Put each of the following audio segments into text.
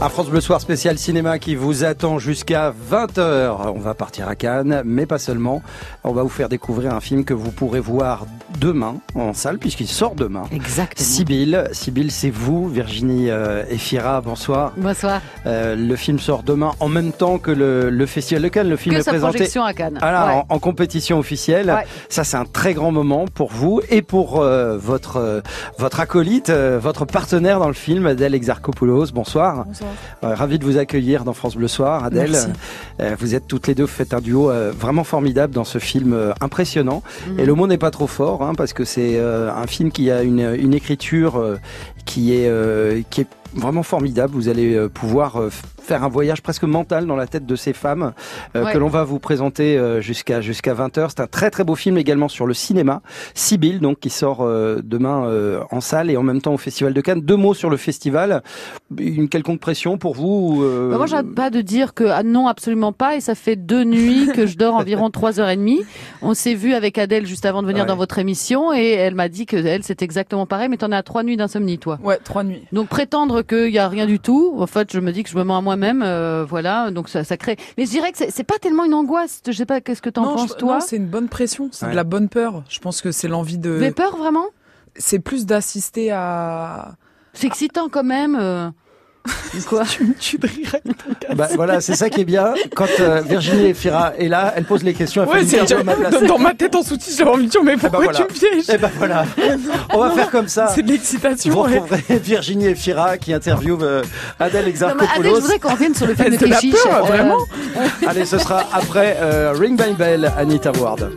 Un France Bleu Soir spécial cinéma qui vous attend jusqu'à 20h. On va partir à Cannes, mais pas seulement. On va vous faire découvrir un film que vous pourrez voir demain en salle, puisqu'il sort demain. Exactement. Sibylle, Sibylle, c'est vous, Virginie euh, Efira, bonsoir. Bonsoir. Euh, le film sort demain en même temps que le, le Festival de Cannes. Le film Que est sa présenté projection à Cannes. voilà, Ouais. en, en compétition officielle. Ouais. Ça, c'est un très grand moment pour vous et pour euh, votre euh, votre acolyte, euh, votre partenaire dans le film, Adèle Exarchopoulos. Bonsoir. Bonsoir. Euh, ravi de vous accueillir dans France Bleu Soir, Adèle. Merci. Euh, vous êtes toutes les deux, vous faites un duo euh, vraiment formidable dans ce film impressionnant. Mhm. Et le mot n'est pas trop fort, hein, parce que c'est un film qui a une, une écriture qui est qui est vraiment formidable. Vous allez pouvoir faire un voyage presque mental dans la tête de ces femmes euh, Ouais. que l'on va vous présenter euh, jusqu'à jusqu'à 20h. C'est un très très beau film également sur le cinéma. Sibyl donc qui sort euh, demain euh, en salle et en même temps au Festival de Cannes. Deux mots sur le festival. Une quelconque pression pour vous euh, Bah, moi, j'arrête pas de dire que ah non, absolument pas. Et ça fait deux nuits que je dors environ trois heures et demie. On s'est vu avec Adèle juste avant de venir Ouais. dans votre émission et elle m'a dit que elle c'est exactement pareil. Mais t'en as trois nuits d'insomnie, toi. Ouais, trois nuits. Donc prétendre qu'il y a rien du tout, en fait, je me dis que je me mens à moi-même, euh, voilà. Donc ça, ça crée. Mais je dirais que c'est- pas tellement une angoisse. Je sais pas, qu'est-ce que t'en penses je- toi? non, c'est une bonne pression, c'est Ouais. de la bonne peur. Je pense que c'est l'envie Vous avez de. peur vraiment? C'est plus d'assister à. C'est excitant quand même. Quoi Tu ton casque. Bah, voilà, c'est ça qui est bien. Quand euh, Virginie Efira est là, elle pose les questions. Elle Ouais, fait ma dans, dans ma tête en sous-titre, j'avais envie de dire mais pourquoi voilà. tu me pièges Et ben voilà, on va faire comme ça. C'est de l'excitation. Vous ouais. retrouverez Virginie Efira qui interviewe euh, Adèle mais Adèle, je Exarchopoulos. voudrais qu'on revienne sur le film de Euh, vraiment. Allez, ce sera après euh, Ring by Bell, Anita Ward.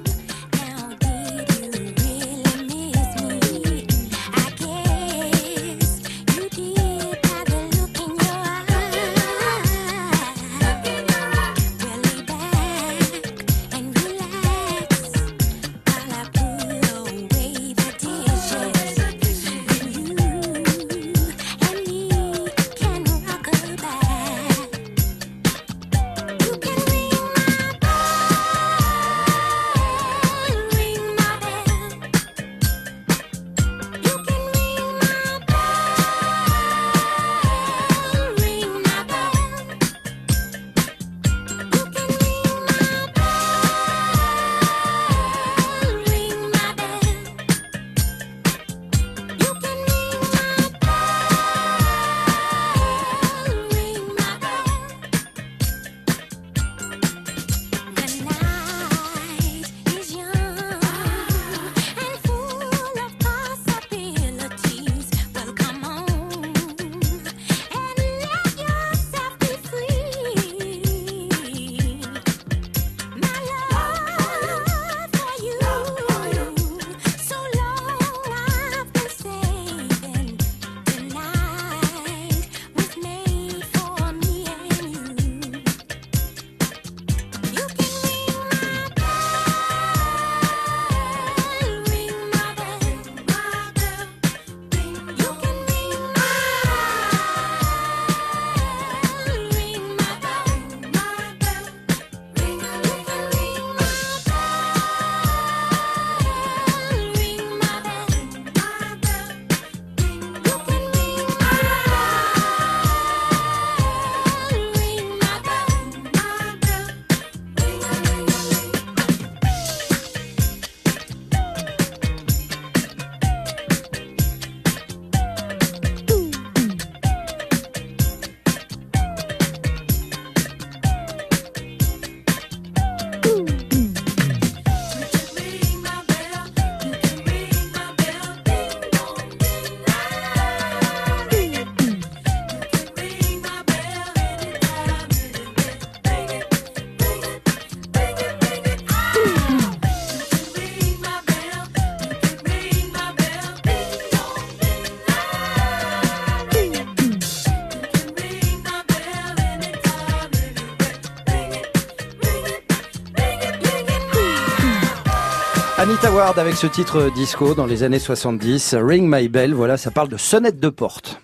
Avec ce titre disco dans les années 70, Ring My Bell, voilà, ça parle de sonnette de porte.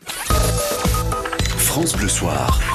France Bleu Soir.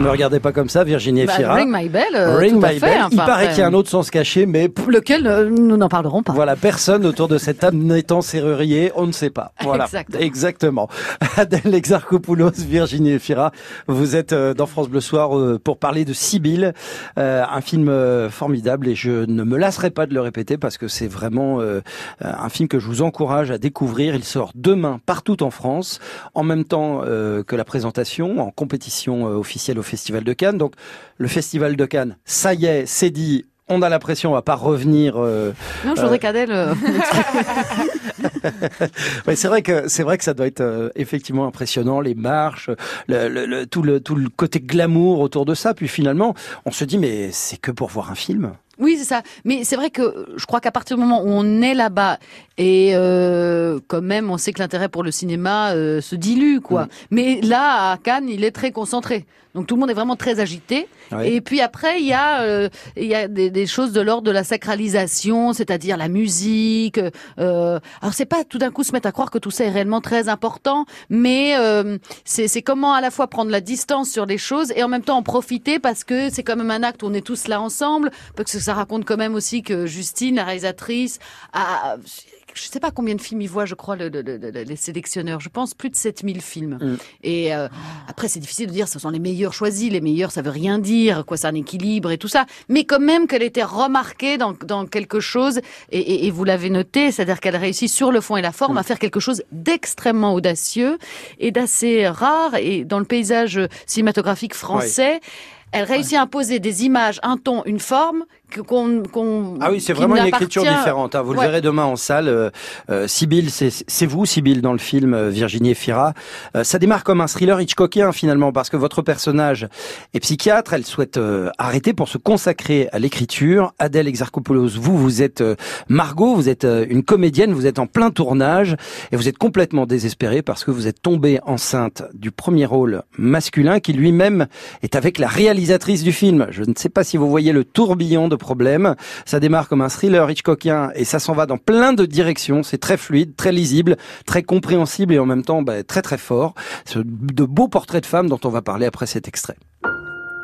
Me regardez pas comme ça, Virginie Bah, Efira. Ring My Bell, euh, Ring tout à My fait, Bell. Il enfin, paraît qu'il y a un autre sens caché, mais Lequel euh, nous n'en parlerons pas. voilà, personne autour de cette table n'étant serrurier, on ne sait pas. Voilà, Exactement. exactement. Adèle Exarchopoulos, Virginie Efira, vous êtes euh, dans France Bleu Soir euh, pour parler de Sibylle, euh, un film euh, formidable et je ne me lasserai pas de le répéter parce que c'est vraiment euh, un film que je vous encourage à découvrir. Il sort demain partout en France, en même temps euh, que la présentation en compétition euh, officielle au Festival de Cannes. Donc le Festival de Cannes, ça y est, c'est dit. On a l'impression, on va pas revenir. euh, Non, je voudrais qu'Adèle. euh, Ouais, c'est vrai que c'est vrai que ça doit être euh, effectivement impressionnant les marches, le, le- le- tout le tout le côté glamour autour de ça. Puis finalement, on se dit mais c'est que pour voir un film. Oui, c'est ça. Mais c'est vrai que je crois qu'à partir du moment où on est là-bas et euh, quand même, on sait que l'intérêt pour le cinéma euh, se dilue, quoi. Mm. Mais là, à Cannes, il est très concentré. Donc tout le monde est vraiment très agité. Et puis après, il y a euh, il y a des, des choses de l'ordre de la sacralisation, c'est-à-dire la musique. Euh, alors c'est pas tout d'un coup se mettre à croire que tout ça est réellement très important, mais euh, c'est c'est comment à la fois prendre la distance sur les choses et en même temps en profiter parce que c'est quand même un acte où on est tous là ensemble, parce que ça raconte quand même aussi que Justine, la réalisatrice, a je sais pas combien de films il voit, je crois, le, le- le- le- les sélectionneurs. Je pense plus de 7000 films. Mm. Et euh, après, c'est difficile de dire ce sont les meilleurs choisis. Les meilleurs, ça veut rien dire. Quoi, c'est un équilibre et tout ça. Mais quand même qu'elle était remarquée dans, dans quelque chose. Et, et- et vous l'avez noté, c'est-à-dire qu'elle réussit sur le fond et la forme à faire quelque chose d'extrêmement audacieux et d'assez rare. Et dans le paysage cinématographique français, elle réussit à imposer des images, un ton, une forme qu'on Ah oui, c'est vraiment une écriture différente. hein. Vous le verrez demain en salle. Euh, euh, Sibylle, c'est vous, Sibylle, dans le film euh, Virginie Efira. Euh, ça démarre comme un thriller Hitchcockien finalement, parce que votre personnage est psychiatre. Elle souhaite euh, arrêter pour se consacrer à l'écriture. Adèle Exarchopoulos, vous, vous êtes euh, Margot, vous êtes euh, une comédienne, vous êtes en plein tournage et vous êtes complètement désespérée parce que vous êtes tombée enceinte du premier rôle masculin qui lui-même est avec la réalisatrice du film. Je ne sais pas si vous voyez le tourbillon de problèmes. Ça démarre comme un thriller Hitchcockien et ça s'en va dans plein de directions. C'est très fluide, très lisible, très compréhensible et en même temps bah, très très fort. C'est de beaux portraits de femmes dont on va parler après cet extrait.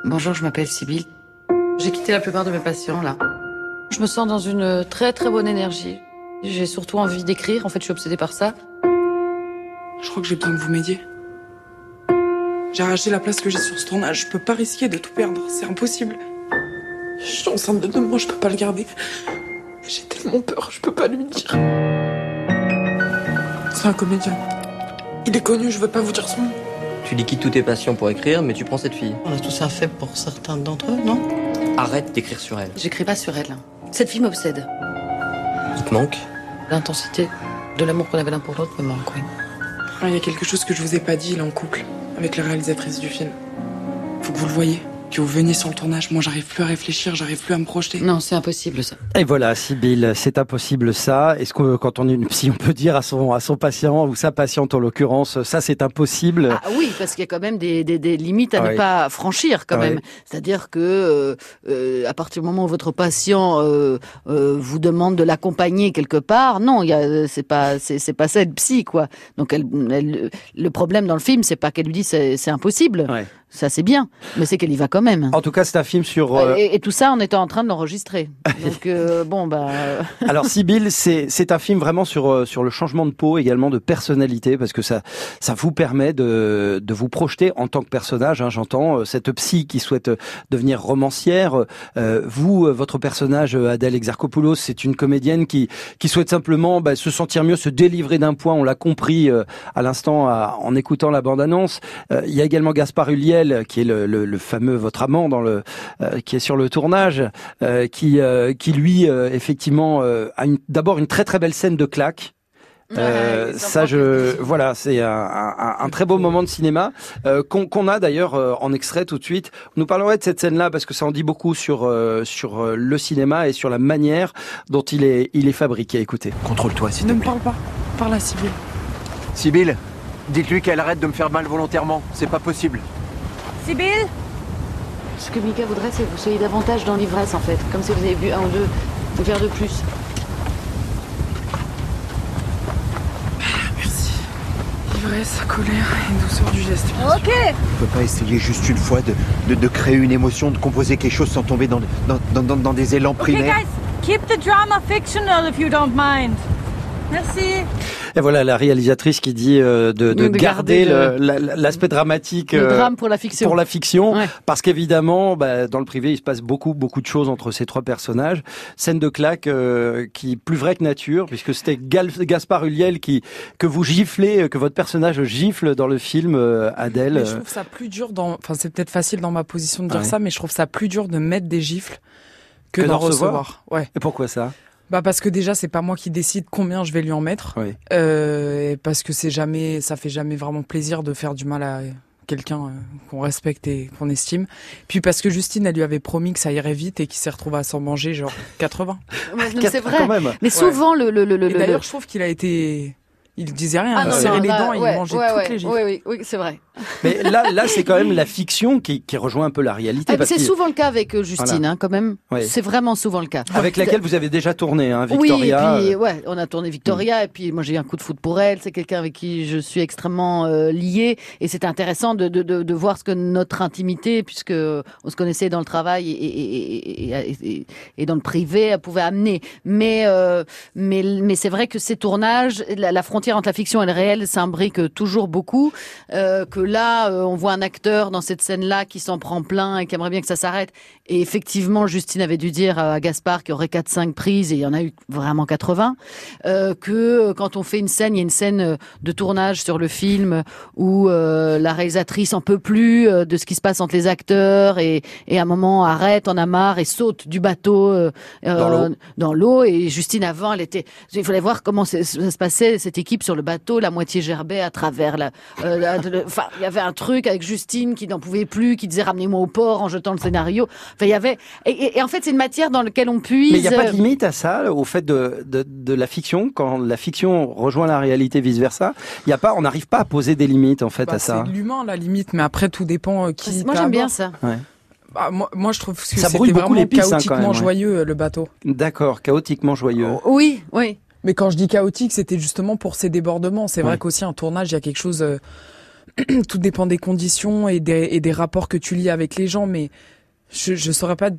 Bonjour, je m'appelle Sybille. J'ai quitté la plupart de mes patients là. Je me sens dans une très très bonne énergie. J'ai surtout envie d'écrire, en fait je suis obsédée par ça. Je crois que j'ai besoin que vous m'aidiez. J'ai arraché la place que j'ai sur ce tournage. Je peux pas risquer de tout perdre. C'est impossible. Je suis enceinte de deux mois, je peux pas le garder. J'ai tellement peur, je peux pas lui dire. C'est un comédien. Il est connu, je veux pas vous dire son nom. Tu liquides tous tes passions pour écrire, mais tu prends cette fille. On a tous un faible pour certains d'entre eux, non? Arrête d'écrire sur elle. J'écris pas sur elle. Cette fille m'obsède. Il te manque? L'intensité de l'amour qu'on avait l'un pour l'autre me manque, oui. Ah, Il y a quelque chose que je vous ai pas dit, il est en couple avec la réalisatrice du film. Faut que vous le voyez, que vous veniez sur le tournage. Moi, j'arrive plus à réfléchir, j'arrive plus à me projeter. Non, c'est impossible ça. Et voilà, Sibylle, c'est impossible ça. Est-ce que quand on est une psy, on peut dire à son à son patient ou sa patiente en l'occurrence, ça c'est impossible? Ah oui, parce qu'il y a quand même des, des, des limites à ne pas franchir quand Ouais. même. C'est-à-dire que euh, euh, à partir du moment où votre patient euh, euh, vous demande de l'accompagner quelque part, non, il y a c'est pas c'est c'est pas ça être psy quoi. Donc elle, elle- le problème dans le film, c'est pas qu'elle lui dit c'est c'est impossible. Ouais. Ça c'est bien, mais c'est qu'elle y va quand même. En tout cas, c'est un film sur. euh, Et, et tout ça en étant en train de l'enregistrer. Donc euh, bon bah euh, Alors Sibylle, c'est un film vraiment sur euh, sur le changement de peau, également de personnalité, parce que ça ça vous permet de de vous projeter en tant que personnage. Hein, J'entends cette psy qui souhaite devenir romancière. Euh, vous, votre personnage Adèle Exarchopoulos, c'est une comédienne qui qui souhaite simplement bah, se sentir mieux, se délivrer d'un point. On l'a compris à l'instant en écoutant la bande annonce. il y a également Gaspard Qui est le, le, le fameux votre amant dans le euh, qui est sur le tournage, euh, qui euh, qui lui euh, effectivement euh, a d'abord une très très belle scène de claque. Euh, ça, je voilà, c'est un, un- un très beau moment de cinéma euh, qu'on a d'ailleurs euh, en extrait tout de suite. Nous parlerons de cette scène-là parce que ça en dit beaucoup sur euh, sur le cinéma et sur la manière dont il est il est fabriqué. Écoutez. Contrôle-toi, s'il te Ne me plaît. parle pas. Parle à Sybille. Sibylle, dites-lui qu'elle arrête de me faire mal volontairement. C'est pas possible. Ce que Mika voudrait, c'est que vous soyez davantage dans l'ivresse en fait, comme si vous avez bu un ou deux verres de plus. Merci. Il tendresse, colère et douceur du geste. Ok. On peut pas essayer juste une fois de, de, de créer une émotion, de composer quelque chose sans tomber dans, dans, dans, dans- dans des élans Ok, primaires guys, keep the drama fictional if you don't mind. Merci. Et voilà la réalisatrice qui dit euh, de, de De garder garder le- la- l'aspect dramatique Le euh, drame pour la fiction. pour la fiction, Ouais. parce qu'évidemment, bah, dans le privé, il se passe beaucoup, beaucoup de choses entre ces trois personnages. Scène de claque euh, qui est plus vraie que nature, puisque c'était Gaspard Ulliel qui que vous giflez, euh, que votre personnage gifle dans le film euh, Adèle. Mais je trouve ça plus dur dans. Enfin, c'est peut-être facile dans ma position de dire Ouais. ça, mais je trouve ça plus dur de mettre des gifles que, Que d'en d'en recevoir recevoir. Ouais. Et pourquoi ça? Bah parce que déjà c'est pas moi qui décide combien je vais lui en mettre. Oui. Euh, et parce que c'est jamais, ça fait jamais vraiment plaisir de faire du mal à quelqu'un euh, qu'on respecte et qu'on estime. Puis parce que Justine, elle lui avait promis que ça irait vite et qu'il s'est retrouvé à s'en manger genre 80. Ouais, non, C'est Quand vrai. même. Mais souvent, le, le, le, le, d'ailleurs, je trouve qu'il a été, il disait rien, Ah il serrait les là, dents, ouais, il mangeait ouais, toutes ouais, les gifles. Oui, oui, oui, c'est vrai. Mais là, là, c'est quand même la fiction qui, qui rejoint un peu la réalité. Ah, c'est souvent le cas avec euh, Justine, Voilà. hein, quand même. C'est vraiment souvent le cas. avec laquelle vous avez déjà tourné, hein, Victoria. Oui, et puis euh, ouais, on a tourné Victoria, et puis moi j'ai eu un coup de foot pour elle. C'est quelqu'un avec qui je suis extrêmement euh, liée, et c'est intéressant de, de, de, de voir ce que notre intimité, puisque on se connaissait dans le travail et, et, et, et, et- et dans le privé, elle pouvait amener. Mais euh, mais mais c'est vrai que ces tournages, la, la frontière entre la fiction et le réel s'imbrique toujours beaucoup. Euh, que là, euh, on voit un acteur dans cette scène-là qui s'en prend plein et qui aimerait bien que ça s'arrête. Et effectivement, Justine avait dû dire à Gaspard qu'il y aurait 4-5 prises et il y en a eu vraiment 80. Euh, que quand on fait une scène, il y a une scène euh, de tournage sur le film où euh, la réalisatrice en peut plus de ce qui se passe entre les acteurs et, et à un moment arrête, en a marre et saute du bateau euh, Dans l'eau. Et Justine avant, elle était, il fallait voir comment ça se passait cette équipe sur le bateau, la moitié gerbait à travers la. la- le- Enfin, il y avait un truc avec Justine qui n'en pouvait plus, qui disait ramenez-moi au port en jetant le scénario. Enfin, il y avait. Et, et- et en fait, c'est une matière dans laquelle on puise. Mais il n'y a pas de euh, limite à ça, au fait de, de, de la fiction, quand la fiction rejoint la réalité, vice versa. Il y a pas, on n'arrive pas à poser des limites en fait Bah, à ça. c'est l'humain la limite, mais après tout dépend euh, qui. Moi, j'aime bien ça. Bah, moi, moi, je trouve que Ça c'était brûle beaucoup vraiment l'épice, hein, quand chaotiquement même, ouais. joyeux euh, le bateau. D'accord, chaotiquement joyeux. Oui, oui. Mais quand je dis chaotique, c'était justement pour ces débordements. C'est Ouais. vrai qu'aussi un tournage, il y a quelque chose. euh, tout dépend des conditions et des, et des rapports que tu lis avec les gens, mais je, je saurais pas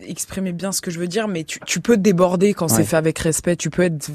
exprimer bien ce que je veux dire, mais tu, tu peux déborder quand Ouais. c'est fait avec respect. Tu peux être.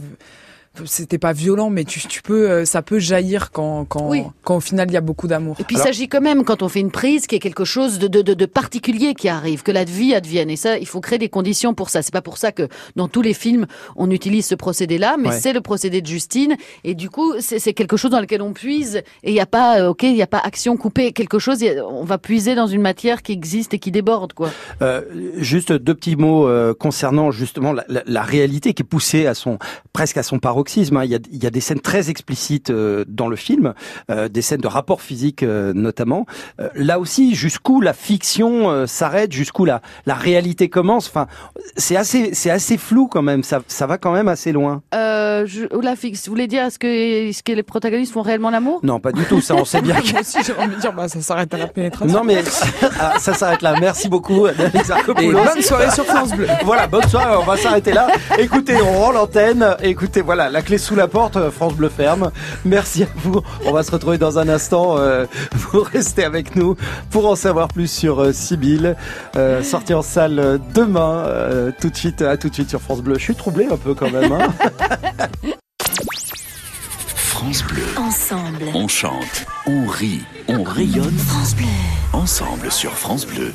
C'était pas violent, mais tu, tu peux, euh, ça peut jaillir quand, quand, Oui. quand au final il y a beaucoup d'amour. Et puis il s'agit quand même, quand on fait une prise, qu'il y ait quelque chose de, de, de, de particulier qui arrive, que la vie advienne. Et ça, il faut créer des conditions pour ça. C'est pas pour ça que dans tous les films, on utilise ce procédé-là, mais Ouais. c'est le procédé de Justine. Et du coup, c'est quelque chose dans lequel on puise. Et il n'y a pas, euh, ok, il n'y a pas action coupée. Quelque chose, a- on va puiser dans une matière qui existe et qui déborde, quoi. Euh, juste deux petits mots euh, concernant justement la, la- la réalité qui est poussée à son presque à son paroxysme. hein. Il, y a, il y a des scènes très explicites euh, dans le film, euh, des scènes de rapport physique euh, notamment. Là aussi, jusqu'où la fiction s'arrête, jusqu'où la, la réalité commence. Enfin, c'est assez c'est assez flou quand même. Ça, ça va quand même assez loin. Je, la fixe. Vous voulez dire, est-ce que, est-ce que les protagonistes font réellement l'amour? Non, pas du tout. Ça, on sait bien que Moi aussi, j'ai envie de dire, bah, ça s'arrête à la pénétration. non, mais ah, ça s'arrête là. Merci beaucoup, Et bonne soirée sur France Bleu. Voilà, bonne soirée, on va s'arrêter là. Écoutez, on rend l'antenne. Écoutez, voilà, la clé sous la porte, euh, France Bleu ferme. Merci à vous. On va se retrouver dans un instant. euh, vous restez avec nous pour en savoir plus sur euh, Sibylle. Euh, sortie en salle demain. euh, tout de suite, à tout de suite sur France Bleu. Je suis troublé un peu quand même. hein. France Bleu. Ensemble. On chante, on rit, on rayonne. France Bleu. Ensemble sur France Bleu.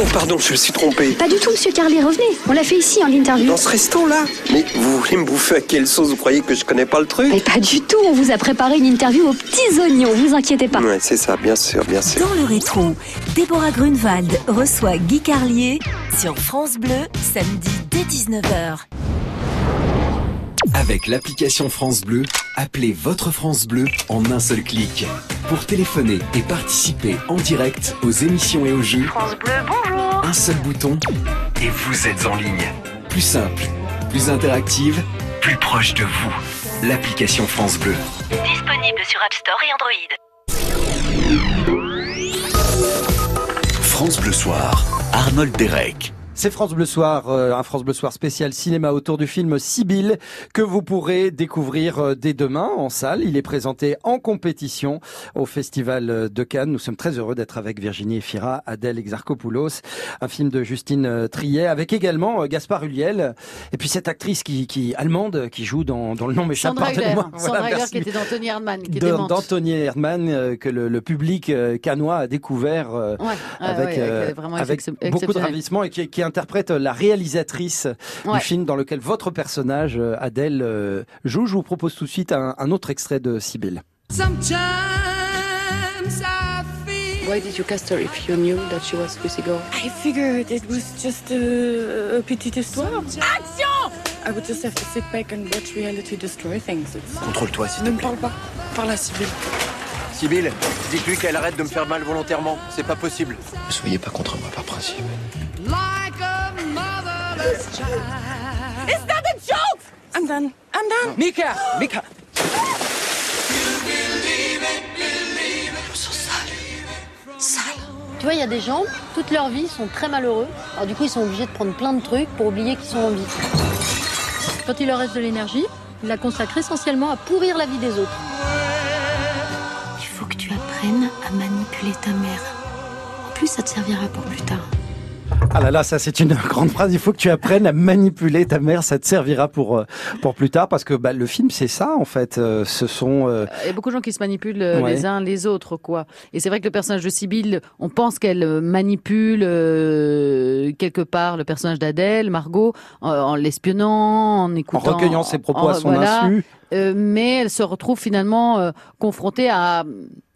Oh pardon, je me suis trompé. Pas du tout, monsieur Carlet, revenez. On l'a fait ici en interview. Dans ce resto-là Mais vous voulez me bouffer à quelle sauce Vous croyez que je connais pas le truc? Mais pas du tout, on vous a préparé une interview aux petits oignons, vous inquiétez pas. Ouais, c'est ça, bien sûr, bien sûr. Dans le rétro, Déborah Grunewald reçoit Guy Carlier sur France Bleu, samedi dès 19h. Avec l'application France Bleu, appelez votre France Bleu en un seul clic. Pour téléphoner et participer en direct aux émissions et aux jeux, France Bleu, bonjour. un seul bouton et vous êtes en ligne. Plus simple, plus interactive, plus proche de vous. L'application France Bleu. Disponible sur App Store et Android. France Bleu Soir, Arnold Derek. C'est France Bleu Soir, euh, un France Bleu Soir spécial cinéma autour du film Sibylle que vous pourrez découvrir euh, dès demain en salle. Il est présenté en compétition au Festival euh, de Cannes. Nous sommes très heureux d'être avec Virginie Efira, Adèle Exarchopoulos, un film de Justine Triet avec également Gaspard Ulliel et puis cette actrice qui, qui allemande qui joue dans, dans le nom m'échappe Sandra Hüller, Voilà, qui était d'Anthony Erdmann, qui De- était démente. d'Anthony Erdmann que le, le public cannois a découvert euh, Ouais, avec, ouais, euh, avec excep- beaucoup de ravissement et qui, qui interprète la réalisatrice Ouais. du film dans lequel votre personnage euh, Adèle euh, joue. Je vous propose tout de suite un, un autre extrait de Sibylle. Sometimes I feel. Why did you cast her if you knew that she was Lucy Gore? I figured it was just a, a petite histoire. Action I would just have to sit back and watch reality destroy things. It's- Contrôle-toi, s'il te Ne me plaît. parle pas. Parle à Sibylle. Sibylle, dites-lui qu'elle arrête de me faire mal volontairement. C'est pas possible. Ne soyez pas contre moi par principe. like a motherless child. It's not a joke! I'm done. I'm done. Mika Mika Tu vois, il y a des gens, toute leur vie, ils sont très malheureux. Alors du coup, ils sont obligés de prendre plein de trucs pour oublier qu'ils sont en vie. Quand il leur reste de l'énergie, ils la consacrent essentiellement à pourrir la vie des autres. Manipuler ta mère. En plus, ça te servira pour plus tard. Ah là là, ça c'est une grande phrase. Il faut que tu apprennes à manipuler ta mère. Ça te servira pour euh, pour plus tard parce que bah, le film c'est ça en fait. Euh, ce sont euh, Il y a beaucoup de gens qui se manipulent Ouais. les uns les autres, quoi. Et c'est vrai que le personnage de Sibylle, on pense qu'elle manipule euh, quelque part le personnage d'Adèle, Margot, en, en l'espionnant, en écoutant, recueillant ses propos en- à son voilà. insu. Euh, mais elle se retrouve finalement euh, confrontée à,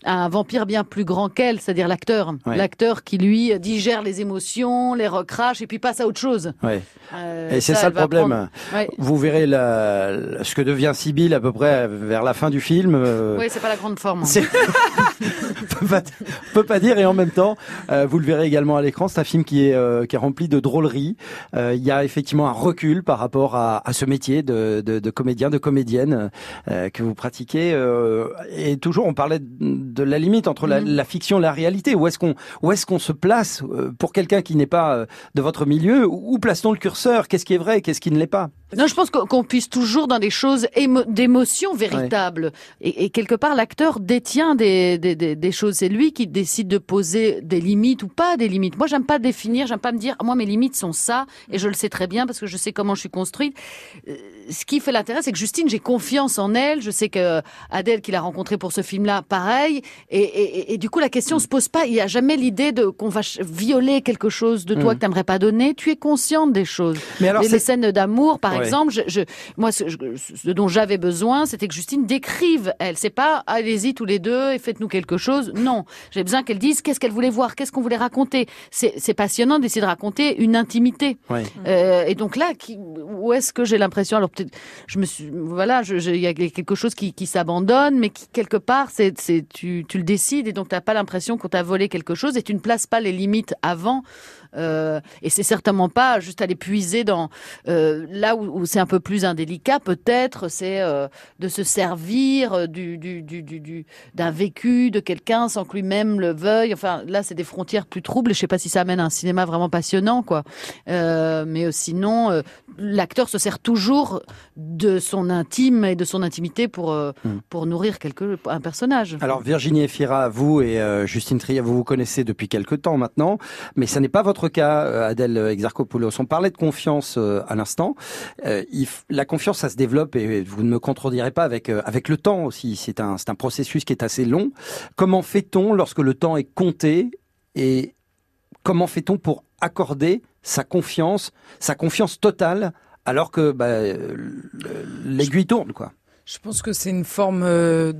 à un vampire bien plus grand qu'elle, c'est-à-dire l'acteur. Ouais. L'acteur qui, lui, digère les émotions, les recrache et puis passe à autre chose. ouais. Euh, Et c'est ça, le problème. prendre- Ouais. Vous verrez la, ce que devient Sibylle à peu près vers la fin du film. euh, Oui, c'est pas la grande forme. hein. On peut pas, on peut pas dire et en même temps, euh, vous le verrez également à l'écran, c'est un film qui est euh, qui est rempli de drôleries. Il y a effectivement un recul par rapport à, à ce métier de, de, de comédien, de comédienne que vous pratiquez. et toujours, on parlait de, de la limite entre la, Mhm. la fiction et la réalité. Où est-ce qu'on où est-ce qu'on se place euh, pour quelqu'un qui n'est pas euh, de votre milieu? Où où place-t-on le curseur? Qu'est-ce qui est vrai? Qu'est-ce qui ne l'est pas? Non, je pense qu'on puisse toujours dans des choses émo- d'émotions véritables. Et, et quelque part, l'acteur détient des, des, des, des choses. C'est lui qui décide de poser des limites ou pas des limites. Moi, j'aime pas définir, j'aime pas me dire, moi, mes limites sont ça, et je le sais très bien parce que je sais comment je suis construite. Euh, Ce qui fait l'intérêt, c'est que Justine, j'ai confiance en elle. Je sais que Adèle, qui l'a rencontrée pour ce film-là, pareil. Et, et, et- et du coup, la question se pose pas. Il y a jamais l'idée de qu'on va violer quelque chose de toi Mm. que t'aimerais pas donner. Tu es consciente des choses. Mais alors, les, scènes d'amour, par Ouais. exemple, je, je, moi, ce, ce dont j'avais besoin, c'était que Justine décrive. Elle, c'est pas allez-y tous les deux et faites-nous quelque chose. Non, j'ai besoin qu'elle dise qu'est-ce qu'elle voulait voir, qu'est-ce qu'on voulait raconter. C'est passionnant d'essayer de raconter une intimité. Ouais. Euh, et donc là, qui, où est-ce que j'ai l'impression? Alors peut-être, je me suis, voilà, il y a quelque chose qui, qui s'abandonne, mais qui quelque part, c'est, tu, tu le décides et donc t'as pas l'impression qu'on t'a volé quelque chose et tu ne places pas les limites avant. Euh, et c'est certainement pas juste aller puiser dans euh, là où, où c'est un peu plus indélicat, peut-être, c'est euh, de se servir euh, du, du, du, du, du- d'un vécu de quelqu'un sans que lui-même le veuille. Enfin, là, c'est des frontières plus troubles. Je sais pas si ça amène à un cinéma vraiment passionnant, quoi. Mais sinon, l'acteur se sert toujours de son intime et de son intimité pour Hmm. pour nourrir quelque un personnage. Alors Virginie Efira, vous et Justine Trier, vous vous connaissez depuis quelque temps maintenant, mais ça n'est pas votre cas, euh, Adèle Exarchopoulos. On parlait de confiance euh, à l'instant. Euh, la confiance, ça se développe et vous ne me contredirez pas avec euh, avec le temps aussi. C'est un c'est un processus qui est assez long. Comment fait-on lorsque le temps est compté et comment fait-on pour accorder sa confiance, sa confiance totale, alors que bah, euh, le- l'aiguille tourne quoi? Je pense que c'est une forme euh,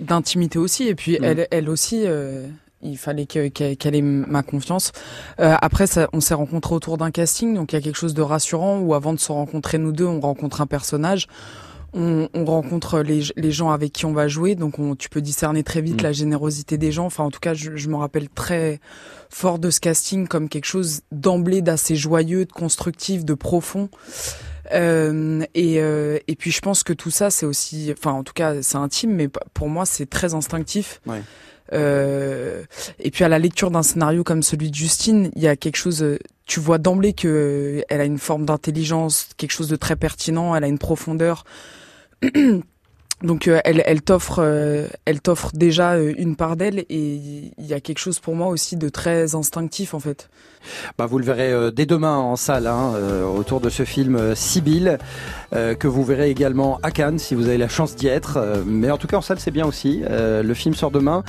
d'intimité aussi, et puis Mm. elle, elle aussi. euh, il fallait que- qu'elle ait ma confiance. Euh, après, ça, on s'est rencontrés autour d'un casting, donc il y a quelque chose de rassurant où avant de se rencontrer nous deux, on rencontre un personnage. On, on rencontre les, les gens avec qui on va jouer, donc on, tu peux discerner très vite Mm. la générosité des gens. Enfin, en tout cas, je, je me rappelle très fort de ce casting comme quelque chose d'emblée d'assez joyeux, de constructif, de profond. Euh, et, euh, et puis je pense que tout ça, c'est aussi, enfin en tout cas, c'est intime, mais pour moi, c'est très instinctif. Ouais. Euh, et puis à la lecture d'un scénario comme celui de Justine, il y a quelque chose. euh, Tu vois d'emblée que euh, elle a une forme d'intelligence, quelque chose de très pertinent. Elle a une profondeur. Donc elle, t'offre, elle t'offre déjà une part d'elle et il y a quelque chose pour moi aussi de très instinctif en fait. Bah, vous le verrez dès demain en salle hein, autour de ce film euh, que vous verrez également à Cannes si vous avez la chance d'y être. Mais en tout cas en salle c'est bien aussi. Le film sort demain.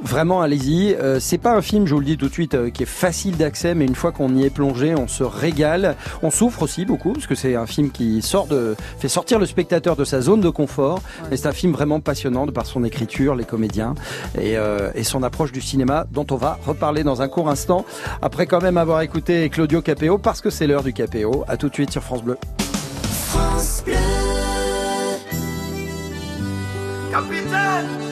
Vraiment allez-y. Euh, c'est pas un film, je vous le dis tout de suite, euh, qui est facile d'accès, mais une fois qu'on y est plongé, on se régale. On souffre aussi beaucoup parce que c'est un film qui sort de, fait sortir le spectateur de sa zone de confort. Mais c'est un film vraiment passionnant de par son écriture, les comédiens et, euh, et son approche du cinéma, dont on va reparler dans un court instant. Après quand même avoir écouté Claudio Capéo, parce que c'est l'heure du Capéo. À tout de suite sur France Bleu. France Bleu. Capitaine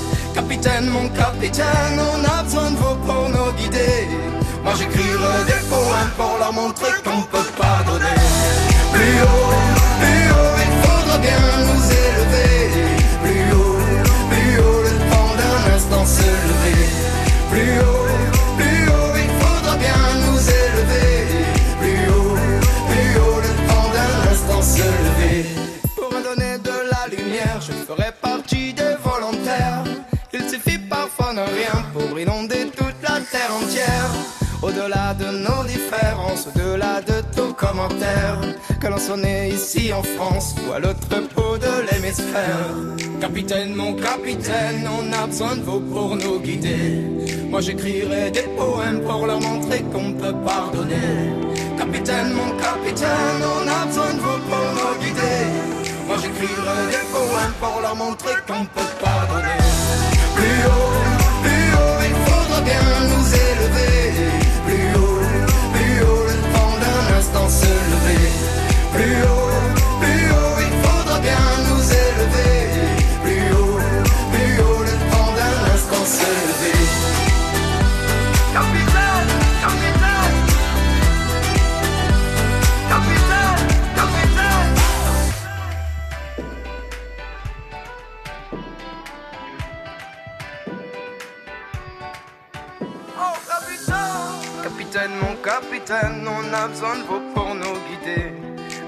Capitaine, mon capitaine, on a besoin de vous pour nous guider. Moi j'écrirai des poèmes pour leur montrer qu'on peut pardonner. Plus haut, plus haut, il faudra bien nous Au-delà de nos différences, au-delà de tout commentaire, que l'on soit ici en France ou à l'autre bout de l'hémisphère. Capitaine, mon capitaine, on a besoin de vous pour nous guider. Moi j'écrirai des poèmes pour leur montrer qu'on peut pardonner. Capitaine, mon capitaine, on a besoin de vous pour nous guider. Moi j'écrirai des poèmes pour leur montrer qu'on peut pardonner. Plus haut, plus haut, il faudra bien nous élever. Lever. Capitaine, capitaine, capitaine, capitaine. Oh capitaine Capitaine, mon capitaine, on a besoin de guider.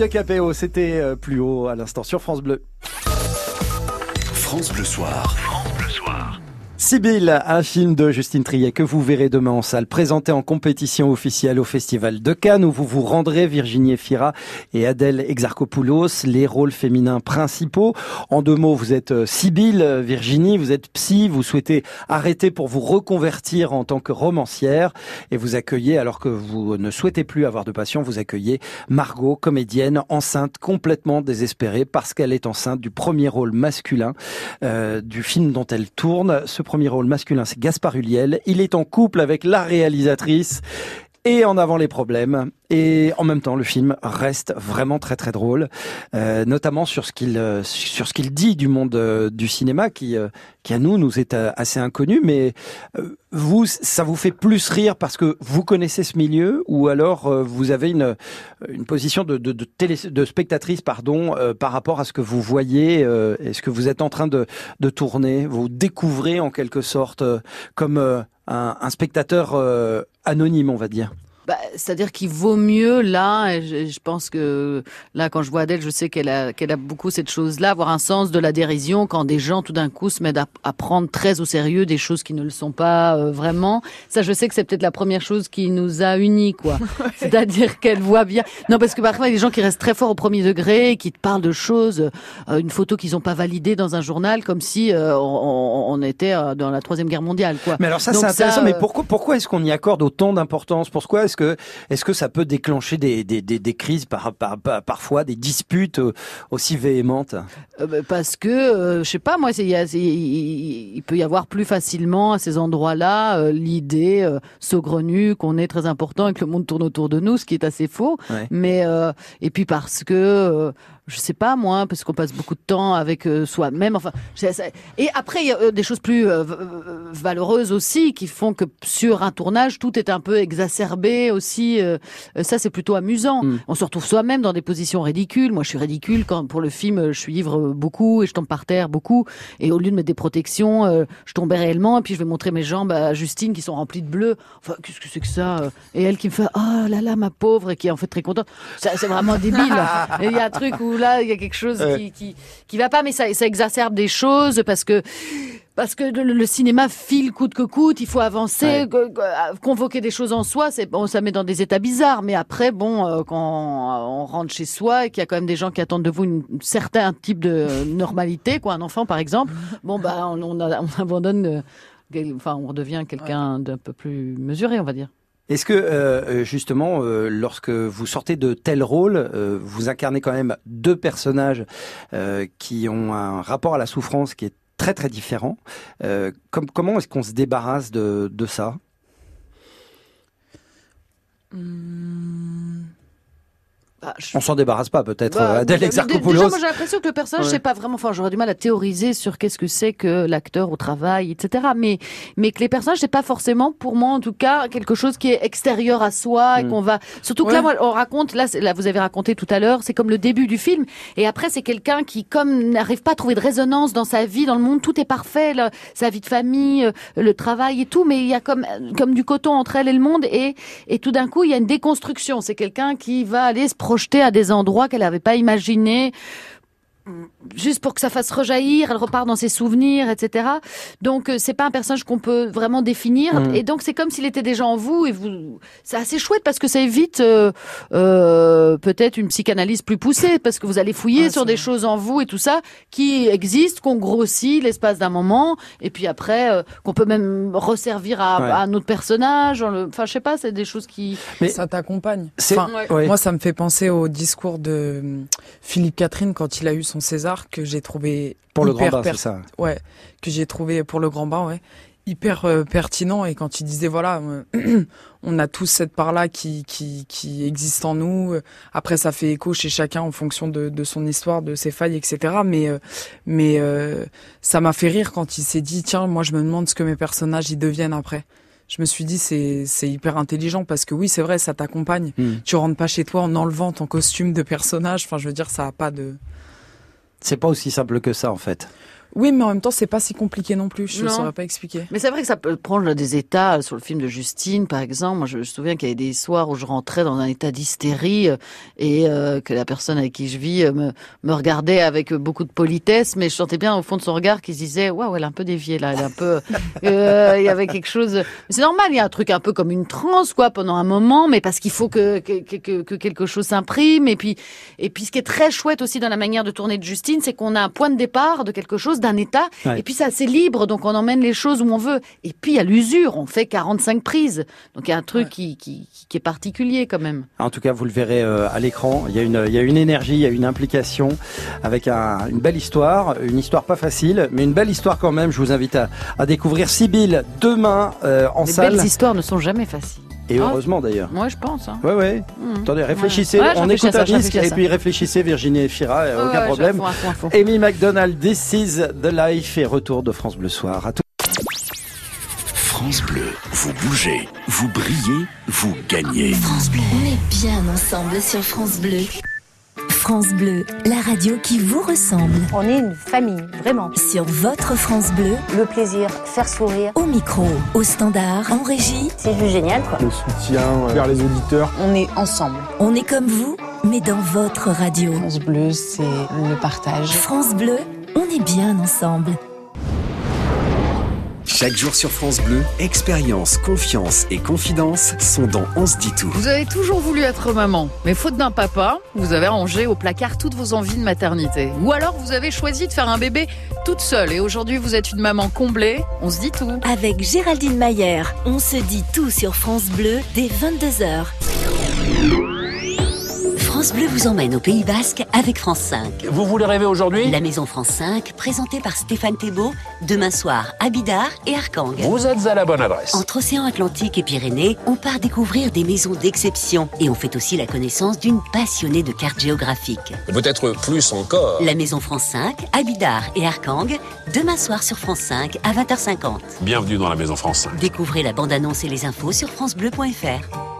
Claudia Capéo, c'était euh, plus haut à l'instant sur France Bleu. France Bleu Soir. Sibylle, un film de Justine Triet que vous verrez demain en salle, présenté en compétition officielle au Festival de Cannes, où vous vous rendrez Virginie Efira et Adèle Exarchopoulos, les rôles féminins principaux. En deux mots, vous êtes euh, Sibylle, euh, Virginie, vous êtes psy, vous souhaitez arrêter pour vous reconvertir en tant que romancière, et vous accueillez, alors que vous ne souhaitez plus avoir de passion, vous accueillez Margot, comédienne, enceinte, complètement désespérée, parce qu'elle est enceinte du premier rôle masculin euh, du film dont elle tourne. Ce premier rôle masculin, c'est Gaspard Huliel. Il est en couple avec la réalisatrice et en avant les problèmes. Et en même temps, le film reste vraiment très très drôle, euh, notamment sur ce qu'il euh, sur ce qu'il dit du monde euh, du cinéma, qui euh, qui à nous nous est assez inconnu. Mais vous, ça vous fait plus rire parce que vous connaissez ce milieu, ou alors vous avez une une position de de, de, télé, de spectatrice, pardon, par rapport à ce que vous voyez et ce que vous êtes en train de de tourner? Vous découvrez en quelque sorte comme un, un spectateur euh, anonyme, on va dire. Bah, C'est-à-dire qu'il vaut mieux là, et je, je pense que là quand je vois Adèle, je sais qu'elle a, qu'elle a beaucoup cette chose-là, avoir un sens de la dérision quand des gens tout d'un coup se mettent à, à prendre très au sérieux des choses qui ne le sont pas euh, vraiment. Ça, je sais que c'est peut-être la première chose qui nous a unis, quoi. C'est-à-dire qu'elle voit bien. Non, parce que parfois il y a des gens qui restent très forts au premier degré, qui te parlent de choses, euh, une photo qu'ils n'ont pas validée dans un journal, comme si euh, on, on était euh, dans la troisième guerre mondiale, quoi. Mais alors ça Donc c'est intéressant. mais euh, pourquoi pourquoi est-ce qu'on y accorde autant d'importance? Pourquoi est-ce que est-ce que ça peut déclencher des des, des, des crises par, par, par- parfois des disputes euh, aussi véhémentes? Euh, bah, parce que euh, je sais pas moi il y a- c'est- il il peut y avoir plus facilement à ces endroits-là euh, l'idée saugrenue qu'on est très important et que le monde tourne autour de nous ce qui est assez faux Ouais. mais et puis parce que je sais pas moi parce qu'on passe beaucoup de temps avec euh, soi-même enfin et après il y a euh, des choses plus euh, valeureuses aussi qui font que sur un tournage tout est un peu exacerbé aussi ça c'est plutôt amusant. On se retrouve soi-même dans des positions ridicules. Moi je suis ridicule quand pour le film je suis ivre beaucoup et je tombe par terre beaucoup. Et au lieu de mettre des protections je tombais réellement et puis je vais montrer mes jambes à Justine qui sont remplies de bleu. Enfin qu'est-ce que c'est que ça et elle qui me fait oh là là ma pauvre et qui est en fait très contente. C'est vraiment débile. Et il y a un truc où là il y a quelque chose Ouais. qui, qui qui va pas mais ça ça exacerbe des choses parce que parce que le, le cinéma file coûte que coûte, il faut avancer, Ouais. convoquer des choses en soi, c'est bon, ça met dans des états bizarres. Mais après, bon, euh, quand on rentre chez soi et qu'il y a quand même des gens qui attendent de vous une, un certain type de normalité, quoi, un enfant par exemple, bon bah on, on, a- on abandonne, euh, enfin on redevient quelqu'un d'un peu plus mesuré, on va dire. Est-ce que euh, justement, euh, lorsque vous sortez de tel rôle, euh, vous incarnez quand même deux personnages euh, qui ont un rapport à la souffrance qui est très très différent. Euh, comme, comment est-ce qu'on se débarrasse de, de ça? Bah, je- On s'en débarrasse pas peut-être, Bah, euh, Adèle Exarchopoulos. Déjà, moi j'ai l'impression que le personnage, Ouais. c'est pas vraiment. Enfin, j'aurais du mal à théoriser sur qu'est-ce que c'est que l'acteur au travail, etc. Mais mais que les personnages, c'est pas forcément, pour moi en tout cas, quelque chose qui est extérieur à soi et Mm. qu'on va. Surtout que là, moi, on raconte. Là, vous avez raconté tout à l'heure, c'est comme le début du film. Et après, c'est quelqu'un qui, comme n'arrive pas à trouver de résonance dans sa vie, dans le monde, tout est parfait, là, sa vie de famille, euh, le travail et tout. Mais il y a comme comme du coton entre elle et le monde. Et et tout d'un coup, il y a une déconstruction. C'est quelqu'un qui va aller se projeter à des endroits qu'elle n'avait pas imaginés juste pour que ça fasse rejaillir, elle repart dans ses souvenirs, etc. Donc euh, c'est pas un personnage qu'on peut vraiment définir, Mm. et donc c'est comme s'il était déjà en vous, et vous, c'est assez chouette parce que ça évite euh, euh, peut-être une psychanalyse plus poussée, parce que vous allez fouiller sur des choses en vous et tout ça qui existent, qu'on grossit l'espace d'un moment, et puis après euh, qu'on peut même resservir à, Ouais. à un autre personnage. Enfin, je sais pas, c'est des choses qui. ça t'accompagne. Enfin, Ouais. Moi, ça me fait penser au discours de Philippe Catherine quand il a eu son César que j'ai trouvé Pour le grand bain, c'est ça. Ouais, que j'ai trouvé pour le grand bain, ouais, hyper euh, pertinent et quand il disait voilà, euh, on a tous cette part-là qui qui qui existe en nous. Après, ça fait écho chez chacun en fonction de de son histoire, de ses failles, etc. Mais euh, mais ça m'a fait rire quand il s'est dit tiens, moi je me demande ce que mes personnages y deviennent après je me suis dit c'est c'est hyper intelligent parce que oui c'est vrai ça t'accompagne Hmm. tu rentres pas chez toi en enlevant ton costume de personnage enfin je veux dire ça a pas de C'est pas aussi simple que ça en fait. Oui mais en même temps c'est pas si compliqué non plus je ne saurais pas expliquer Mais c'est vrai que ça peut prendre des états euh, sur le film de Justine, par exemple. Moi, je me souviens qu'il y avait des soirs où je rentrais dans un état d'hystérie euh, et euh, que la personne avec qui je vis me, me regardait avec beaucoup de politesse, mais je sentais bien au fond de son regard qu'il se disait waouh, elle est un peu déviée là, elle est un peu. euh, il y avait quelque chose. C'est normal, il y a un truc un peu comme une transe quoi pendant un moment, mais parce qu'il faut que que, que, que- que quelque chose s'imprime et puis et puis ce qui est très chouette aussi dans la manière de tourner de Justine, c'est qu'on a un point de départ de quelque chose, d'un état, Ouais. et puis c'est assez libre, donc on emmène les choses où on veut. Et puis il y a l'usure, on fait 45 prises, donc il y a un truc qui, qui, qui est particulier quand même. En tout cas, vous le verrez euh, à l'écran. Il y a une, il y a une énergie, il y a une implication avec un- une belle histoire, une histoire pas facile, mais une belle histoire quand même. Je vous invite à, à découvrir Sibyl demain euh, en Les salle. belles histoires ne sont jamais faciles. Et Ah. heureusement d'ailleurs. Moi, je pense. Hein. Ouais, ouais. Mhm. Attendez, réfléchissez. Ouais, on écoute à un ça, je disque et puis réfléchissez, Virginie et Fira, euh, aucun ouais, problème. fond, fond. Amy McDonald, This is the Life et retour de France Bleu Soir. À tout- France Bleu, vous bougez, vous brillez, vous gagnez. France Bleu. On est bien ensemble sur France Bleu. France Bleu, la radio qui vous ressemble. On est une famille, vraiment. Sur votre France Bleu, Le plaisir, faire sourire. au micro, au standard, en régie. C'est juste génial, quoi. Le soutien vers les auditeurs. On est ensemble. On est comme vous, mais dans votre radio. France Bleu, c'est le partage. France Bleu, on est bien ensemble. Chaque jour sur France Bleu, expérience, confiance et confidence sont dans On se dit tout. Vous avez toujours voulu être maman, mais faute d'un papa, vous avez rangé au placard toutes vos envies de maternité. Ou alors vous avez choisi de faire un bébé toute seule et aujourd'hui vous êtes une maman comblée, on se dit tout. Avec Géraldine Mayer, on se dit tout sur France Bleu dès 22h. France Bleu vous emmène au Pays Basque avec France 5. Vous voulez rêver aujourd'hui? La Maison France 5, présentée par Stéphane Thébault, demain soir à Bidart et Arcang. Vous êtes à la bonne adresse. Entre Océan Atlantique et Pyrénées, on part découvrir des maisons d'exception et on fait aussi la connaissance d'une passionnée de cartes géographiques. Peut-être plus encore. La Maison France 5, à Bidart et Arcang, demain soir sur France 5 à 20h50. Bienvenue dans la Maison France 5. Découvrez la bande-annonce et les infos sur francebleu.fr.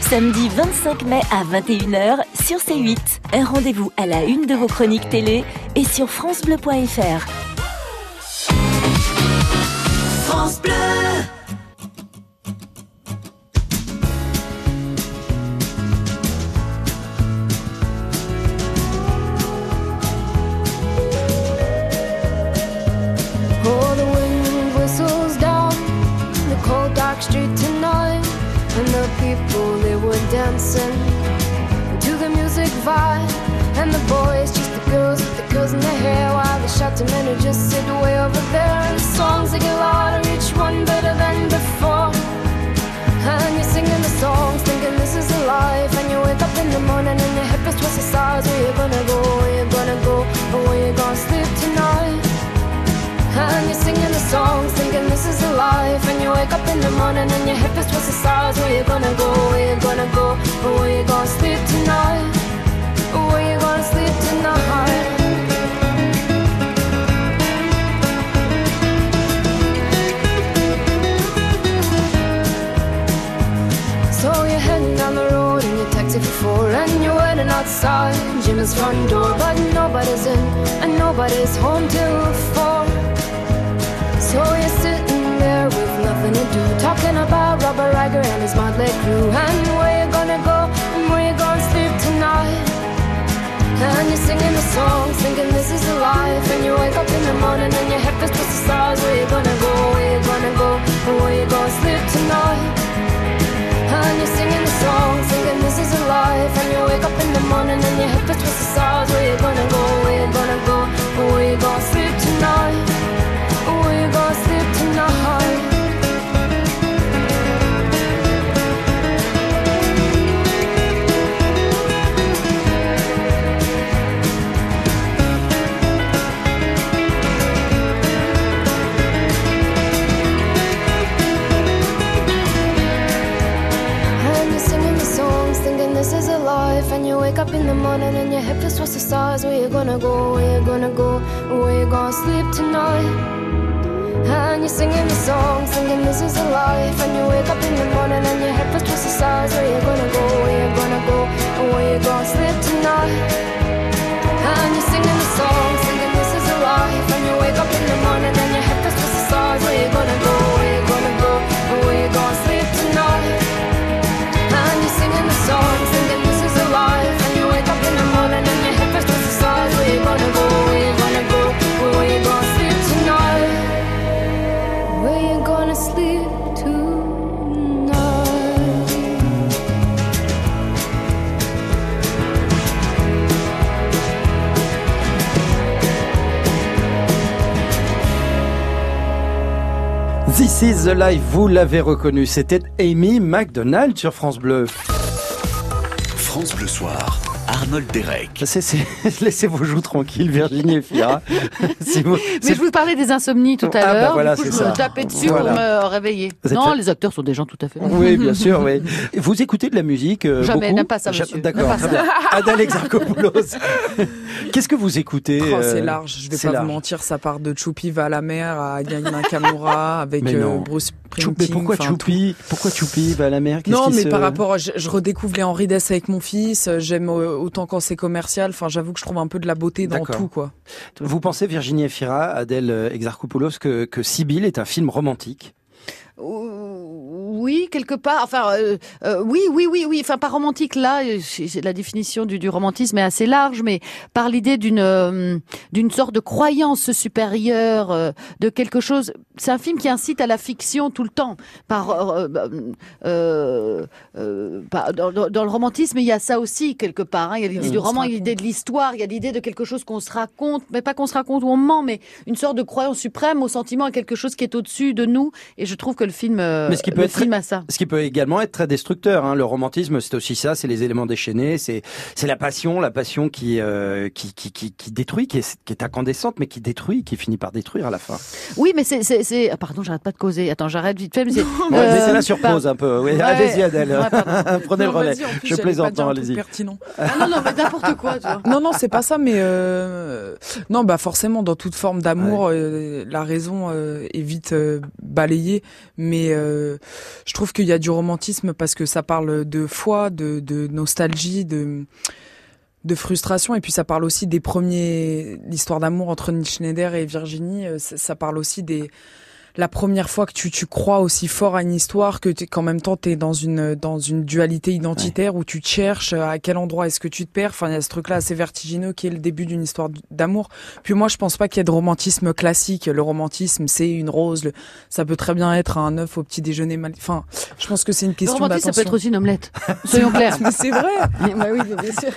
samedi 25 mai à 21h sur C8. Un rendez-vous à la une de vos chroniques télé et sur francebleu.fr. France Bleu. Dancing to the music vibe, and the boys just the girls with the girls in their hair, while the shouting men who just sit way over there. And the songs they get louder, each one better than before. And you're singing the songs, thinking this is a life. And you wake up in the morning and your hip is twisted sides. Where you gonna go? Where you gonna go? Where you gonna sleep songs, thinking this is a life. And you wake up in the morning and your hip is twisted sides. Where you gonna go? Where you gonna go? Or where you gonna sleep tonight? Where you gonna sleep tonight? So you're heading down the road in your taxi for four And you're waiting outside Jim's front door But nobody's in and nobody's home till four do. Talking about Robert Riger and his motley crew. And where you gonna go? And where you gonna sleep tonight? And you're singing the songs, thinking this is a life. And you wake up in the morning and your head feels just the stars Where you gonna go, where you gonna go, and where you gonna sleep tonight? And you're singing the song, thinking this is a life. And you wake up in the morning and your head feels twist the stars Where you gonna go, where you gonna go? Or where you gonna sleep tonight? Where you gonna sleep tonight And you wake up in the morning and your head feels towards the stars. Where you gonna go? Where you gonna go? Where you gonna sleep tonight? And you're singing the songs, singing this is a life. And you wake up in the morning and your head feels towards the stars. Where you gonna go? Where you gonna go? Where you gonna sleep tonight? And you're singing the songs, thinking the life, vous l'avez reconnu, c'était Amy McDonald sur France Bleu. France Bleu Soir, Arnold Derek. C'est- c'est- Laissez vos joues tranquilles, Virginie et Fira. Si vous- Mais c'est- je vous parlais des insomnies tout à Ah, bah l'heure. voilà, coup, c'est je me ça. tapais dessus Voilà. pour me réveiller. Non, fait- les acteurs sont des gens tout à fait. Oui, bien sûr, oui. Vous écoutez de la musique euh, Jamais, n'aime pas ça, monsieur. D'accord. Adèle Exarchopoulos. Qu'est-ce que vous écoutez Oh, c'est euh, large, je vais c'est pas large. vous mentir, ça part de Choupi va à la mer à Yana Nakamura avec euh. Bruce Mais pourquoi Choupi Pourquoi Choupi va à la mer? Non, mais se- par rapport, à- je, je redécouvre les Henri Dess avec mon fils. euh, J'aime euh, autant quand c'est commercial. Enfin, j'avoue que je trouve un peu de la beauté dans tout, quoi. Vous pensez, Virginie Efira, Adèle Exarchopoulos, que, que Sibyl est un film romantique? Oui, quelque part. Enfin, euh, euh, oui, oui, oui, oui. Enfin, pas romantique là. euh, La définition du, du romantisme est assez large, mais par l'idée d'une euh, d'une sorte de croyance supérieure, de quelque chose. C'est un film qui incite à la fiction tout le temps. Par euh, par- dans, le romantisme, il y a ça aussi quelque part. hein. Il y a l'idée du roman, il y a l'idée de l'histoire, il y a l'idée de quelque chose qu'on se raconte, mais pas qu'on se raconte ou on ment, mais une sorte de croyance suprême au sentiment à quelque chose qui est au-dessus de nous. Et je trouve que le film, euh, Mais ce qui peut le être film très- a ça. Ce qui peut également être très destructeur. Hein. Le romantisme, c'est aussi ça, c'est les éléments déchaînés, c'est c'est la passion, la passion qui euh, qui, qui, qui, qui détruit, qui est, qui est incandescente, mais qui détruit, qui finit par détruire à la fin. Oui, mais c'est, c'est, c'est... ah, pardon, j'arrête pas de causer. Attends, j'arrête vite fait. Mais c'est, c'est la surpose un peu. Oui, Ouais. allez-y Adèle, Ouais, prenez Non, le relais. plus, Je plaisante, allez-y. pertinent. Ah non, non, mais n'importe quoi, tu vois. Non, non, c'est pas ça, mais euh, non, bah forcément, dans toute forme d'amour, euh, la raison euh, est vite euh, balayée. Mais euh, je trouve qu'il y a du romantisme parce que ça parle de foi, de, nostalgie, de de frustration. Et puis ça parle aussi des premiers l'histoire d'amour entre Nick Schneider et Virginie. Euh, ça parle aussi des la première fois que tu, tu crois aussi fort à une histoire que t'es- qu'en même temps tu es dans une dans une dualité identitaire où tu te cherches euh, à quel endroit est-ce que tu te perds enfin il y a ce truc là assez vertigineux qui est le début d'une histoire d'amour puis moi je pense pas qu'il y ait de romantisme classique le romantisme c'est une rose le- ça peut très bien être un œuf au petit déjeuner mal enfin je pense que c'est une question romantisme, ça peut d'attention être aussi une omelette. Soyons clairs. Mais c'est vrai. bah oui, bien sûr.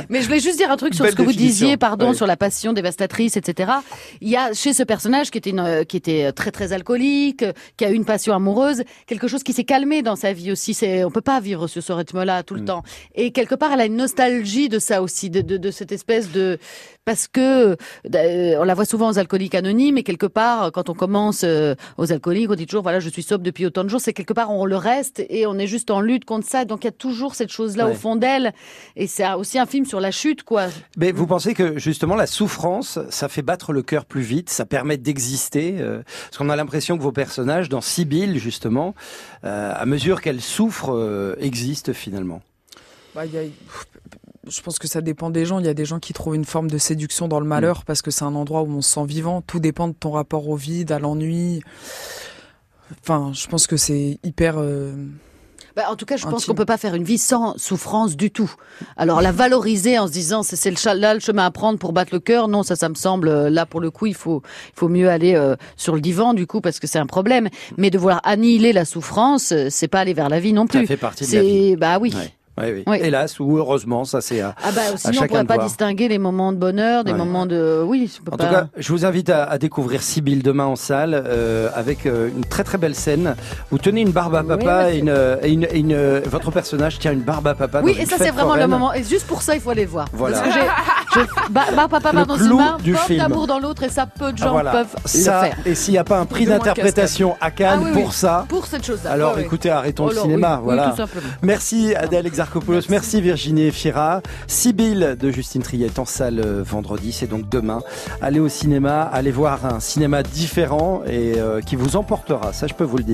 Mais je voulais juste dire un truc sur Belle ce que vous disiez, pardon, sur la passion dévastatrice, etc. Il y a chez ce personnage qui était une, euh, qui était très très alcoolique, qui a eu une passion amoureuse, quelque chose qui s'est calmé dans sa vie aussi. C'est, on peut pas vivre sur ce rythme-là tout le temps. Et quelque part, elle a une nostalgie de ça aussi, de, de, de cette espèce de, parce que euh, on la voit souvent aux alcooliques anonymes, et quelque part, quand on commence euh, aux alcooliques, on dit toujours voilà, je suis sobre depuis autant de jours. C'est quelque part on le reste et on est juste en lutte contre ça. Donc il y a toujours cette chose-là Ouais. au fond d'elle, et c'est aussi un film sur la chute, quoi. Mais vous pensez que justement la souffrance, ça fait battre le cœur plus vite, ça permet d'exister euh, Parce qu'on a l'impression que vos personnages, dans Sibylle justement, euh, à mesure qu'elles souffrent, euh, existent finalement? Bah, il y a- Je pense que ça dépend des gens. Il y a des gens qui trouvent une forme de séduction dans le malheur Mm. parce que c'est un endroit où on se sent vivant. Tout dépend de ton rapport au vide, à l'ennui. Enfin, je pense que c'est hyper. euh, Bah, en tout cas, je pense qu'on peut pas faire une vie sans souffrance du tout. Alors la valoriser en se disant c'est c'est le là le chemin à prendre pour battre le cœur, non, ça ça me semble euh, là pour le coup il faut il faut mieux aller euh, sur le divan du coup parce que c'est un problème. Mais de vouloir annihiler la souffrance, c'est pas aller vers la vie non plus. Ça fait partie de la vie. Bah oui. Ouais. Oui, oui. Oui. Hélas ou heureusement, ça c'est à, Ah bah à sinon on chacun pourrait pas voir. distinguer les moments de bonheur des moments de oui. je peux En pas- tout cas, je vous invite à, à découvrir Sibylle demain en salle euh, avec euh, une très très belle scène. Vous tenez une barbe à papa Oui, et, une, euh, et une, et une- votre personnage tient une barbe à papa. oui et ça c'est vraiment le foraine. moment et juste pour ça il faut aller le voir. Voilà. Parce que j'ai bah, bah, papa Le dans une main, d'amour dans l'autre et ça peu de Ah, gens voilà. peuvent ça, le faire. Et s'il n'y a pas un prix d'interprétation à Cannes Ah oui, oui. pour ça, Pour cette chose-là. alors Ouais, écoutez, arrêtons Oh le là, cinéma. oui, voilà. Merci Adèle Merci. Virginie Fira. Sibylle de Justine Triet en salle euh, vendredi, c'est donc demain. Allez au cinéma, allez voir un cinéma différent et euh, qui vous emportera, ça je peux vous le dire.